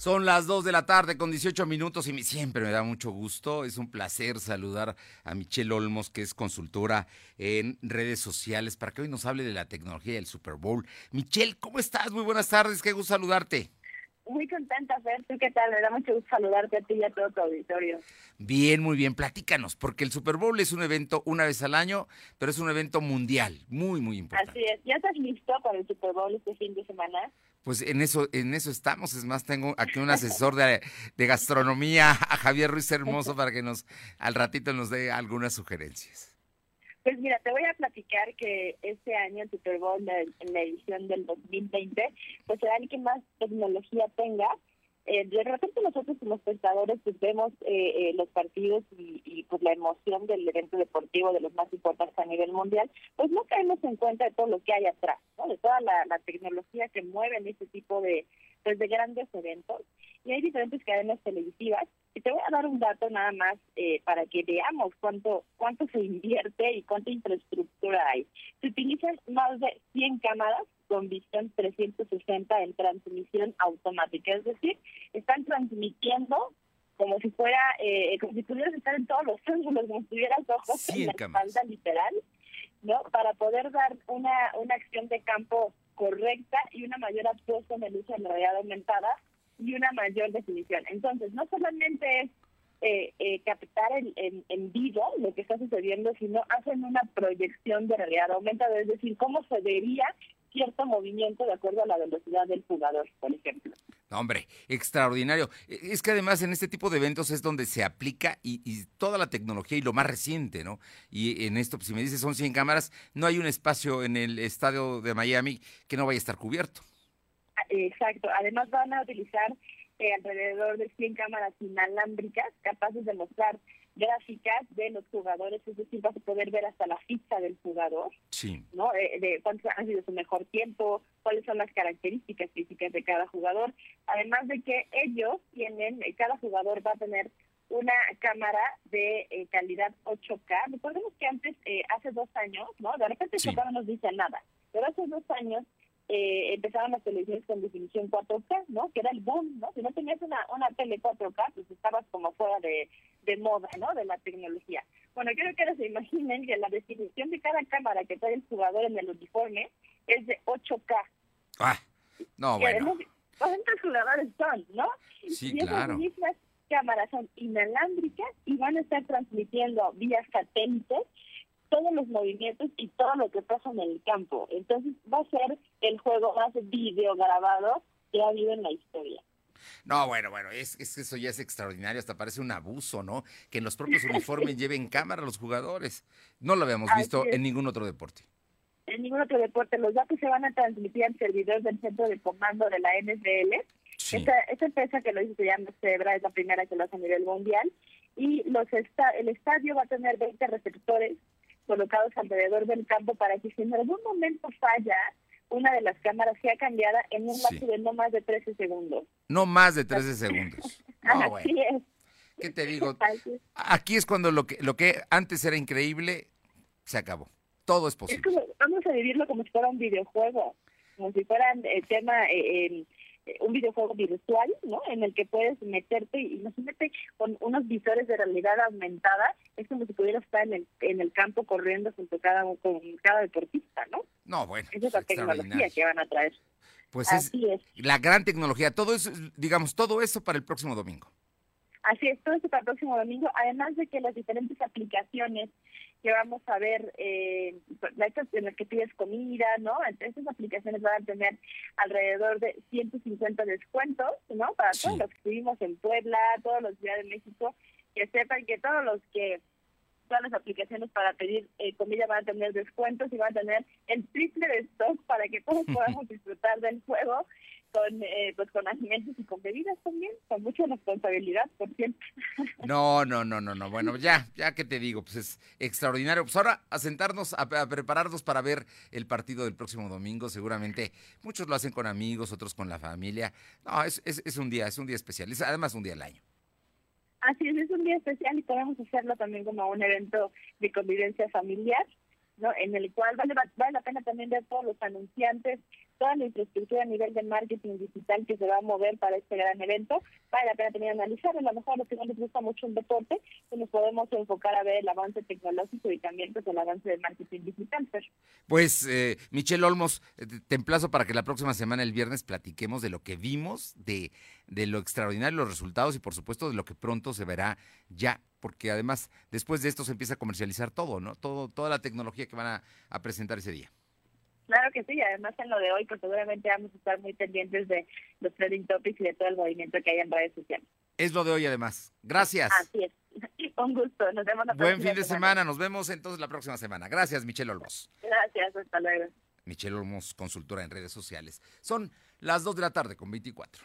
Son las 2 de la tarde con 18 minutos y siempre me da mucho gusto. Es un placer saludar a Michelle Olmos, que es consultora en redes sociales, para que hoy nos hable de la tecnología del Super Bowl. Michelle, ¿cómo estás? Muy buenas tardes, qué gusto saludarte. Muy contenta, Fer. ¿Tú qué tal? Me da mucho gusto saludarte a ti y a todo tu auditorio. Bien, muy bien. Platícanos, porque el Super Bowl es un evento una vez al año, pero es un evento mundial, muy, muy importante. Así es. ¿Ya estás listo para el Super Bowl este fin de semana? Pues en eso, en eso estamos. Es más, tengo aquí un asesor de, gastronomía, a Javier Ruiz Hermoso, para que nos al ratito nos dé algunas sugerencias. Pues mira, te voy a platicar que este año el Super Bowl en la edición del 2020, pues será el que más tecnología tenga eh, de repente nosotros como espectadores pues vemos eh, eh, los partidos y, y, pues la emoción del evento deportivo de los más importantes a nivel mundial, pues no caemos en cuenta de todo lo que hay atrás, ¿no? de toda la, tecnología que mueve en este tipo de, pues, de grandes eventos. Y hay diferentes cadenas televisivas. Y te voy a dar un dato nada más eh, para que veamos cuánto cuánto se invierte y cuánta infraestructura hay. Se utilizan más de 100 cámaras con visión 360 en transmisión automática, es decir, están transmitiendo como si fuera, eh, como si pudieras estar en todos los ángulos, como si tuvieras ojos en la espalda literal, ¿no? Para poder dar una, una acción de campo correcta y una mayor absorción de luz en realidad aumentada y una mayor definición. Entonces, no solamente es eh, eh, captar en, en, vivo lo que está sucediendo, sino hacen una proyección de realidad aumentada, es decir, cómo se vería cierto movimiento de acuerdo a la velocidad del jugador, por ejemplo. hombre, extraordinario. E, es que además en este tipo de eventos es donde se aplica y, y, toda la tecnología y lo más reciente, ¿no? Y en esto, pues, si me dices son 100 cámaras, no hay un espacio en el estadio de Miami que no vaya a estar cubierto. Exacto. Además van a utilizar eh, alrededor de 100 cámaras inalámbricas capaces de mostrar gráficas de los jugadores, es decir, vas a poder ver hasta la ficha del jugador, sí. ¿no? Eh, de cuánto ha sido su mejor tiempo, cuáles son las características físicas de cada jugador, además de que ellos tienen, eh, cada jugador va a tener una cámara de eh, calidad 8K. Recordemos que antes, eh, hace dos años, ¿no? De repente sí. no nos dice nada, pero hace dos años eh, empezaron las televisiones con definición 4K, ¿no? Que era el boom, ¿no? Si no tenías una, una tele 4K, pues estabas como fuera de, de moda, ¿no? De la tecnología. Bueno, quiero que ahora se imaginen que la definición de cada cámara que trae el jugador en el uniforme es de 8K. Ah, no, bueno. ¿Cuántos jugadores son, no? Sí, y esas claro. mismas cámaras son inalámbricas y van a estar transmitiendo vía satélite movimientos y todo lo que pasa en el campo. Entonces va a ser el juego más video grabado que ha habido en la historia. No, bueno, bueno, es, es eso ya es extraordinario, hasta parece un abuso, ¿no? Que en los propios uniformes lleven cámara a los jugadores. No lo habíamos visto en ningún otro deporte. En ningún otro deporte. Los datos se van a transmitir al servidor del centro de comando de la NFL. Sí. Esta, esta empresa que lo hizo se llama Zebra, es la primera que lo hace a nivel mundial. Y los esta, el estadio va a tener 20 receptores colocados alrededor del campo para que si en algún momento falla, una de las cámaras sea cambiada en un lapso sí. de no más de 13 segundos. No más de 13 segundos. No, Así bueno. es. ¿Qué te digo? Aquí es cuando lo que, lo que antes era increíble se acabó. Todo es posible. Es como, vamos a vivirlo como si fuera un videojuego, como si fuera el eh, tema... Eh, un videojuego virtual, ¿no? En el que puedes meterte, imagínate, con unos visores de realidad aumentada, es como si pudieras estar en el, en el campo corriendo junto a cada, con cada deportista, ¿no? No, bueno. Esa es la tecnología que van a traer. Pues Así es, es, la gran tecnología, todo eso, digamos, todo eso para el próximo domingo. Así es, todo eso para el próximo domingo, además de que las diferentes aplicaciones que vamos a ver, eh, en las que pides comida, ¿no? Estas aplicaciones van a tener alrededor de 150 descuentos, ¿no? Para sí. todos los que estuvimos en Puebla, todos los Ciudad de México, que sepan que todos los que todas las aplicaciones para pedir eh, comida van a tener descuentos y van a tener el triple de stock para que todos podamos disfrutar del juego con eh, pues con alimentos y con bebidas también, con mucha responsabilidad, por cierto. No, no, no, no, no. Bueno, ya, ya que te digo, pues es extraordinario. Pues ahora a sentarnos, a, a, prepararnos para ver el partido del próximo domingo. Seguramente muchos lo hacen con amigos, otros con la familia. No, es, es, es un día, es un día especial. Es además un día al año. Así es, es un día especial y podemos hacerlo también como un evento de convivencia familiar. ¿no? en el cual vale, vale la pena también ver todos los anunciantes toda la infraestructura a nivel de marketing digital que se va a mover para este gran evento. Vale la pena también analizar. A lo mejor a los que no les gusta mucho un deporte, pues nos podemos enfocar a ver el avance tecnológico y también pues, el avance del marketing digital. Pues, eh, Michelle Olmos, eh, te emplazo para que la próxima semana, el viernes, platiquemos de lo que vimos, de, de lo extraordinario, los resultados y, por supuesto, de lo que pronto se verá ya porque además después de esto se empieza a comercializar todo, ¿no? Todo, toda la tecnología que van a presentar ese día. Claro que sí, además en lo de hoy, pues seguramente vamos a estar muy pendientes de los trending topics y de todo el movimiento que hay en redes sociales. Es lo de hoy además. Gracias. Así es. Un gusto. Nos vemos la Buen fin de semana. Nos vemos entonces la próxima semana. Gracias, Michelle Olmos. Gracias. Hasta luego. Michelle Olmos, consultora en redes sociales. Son las 2 de la tarde con 24.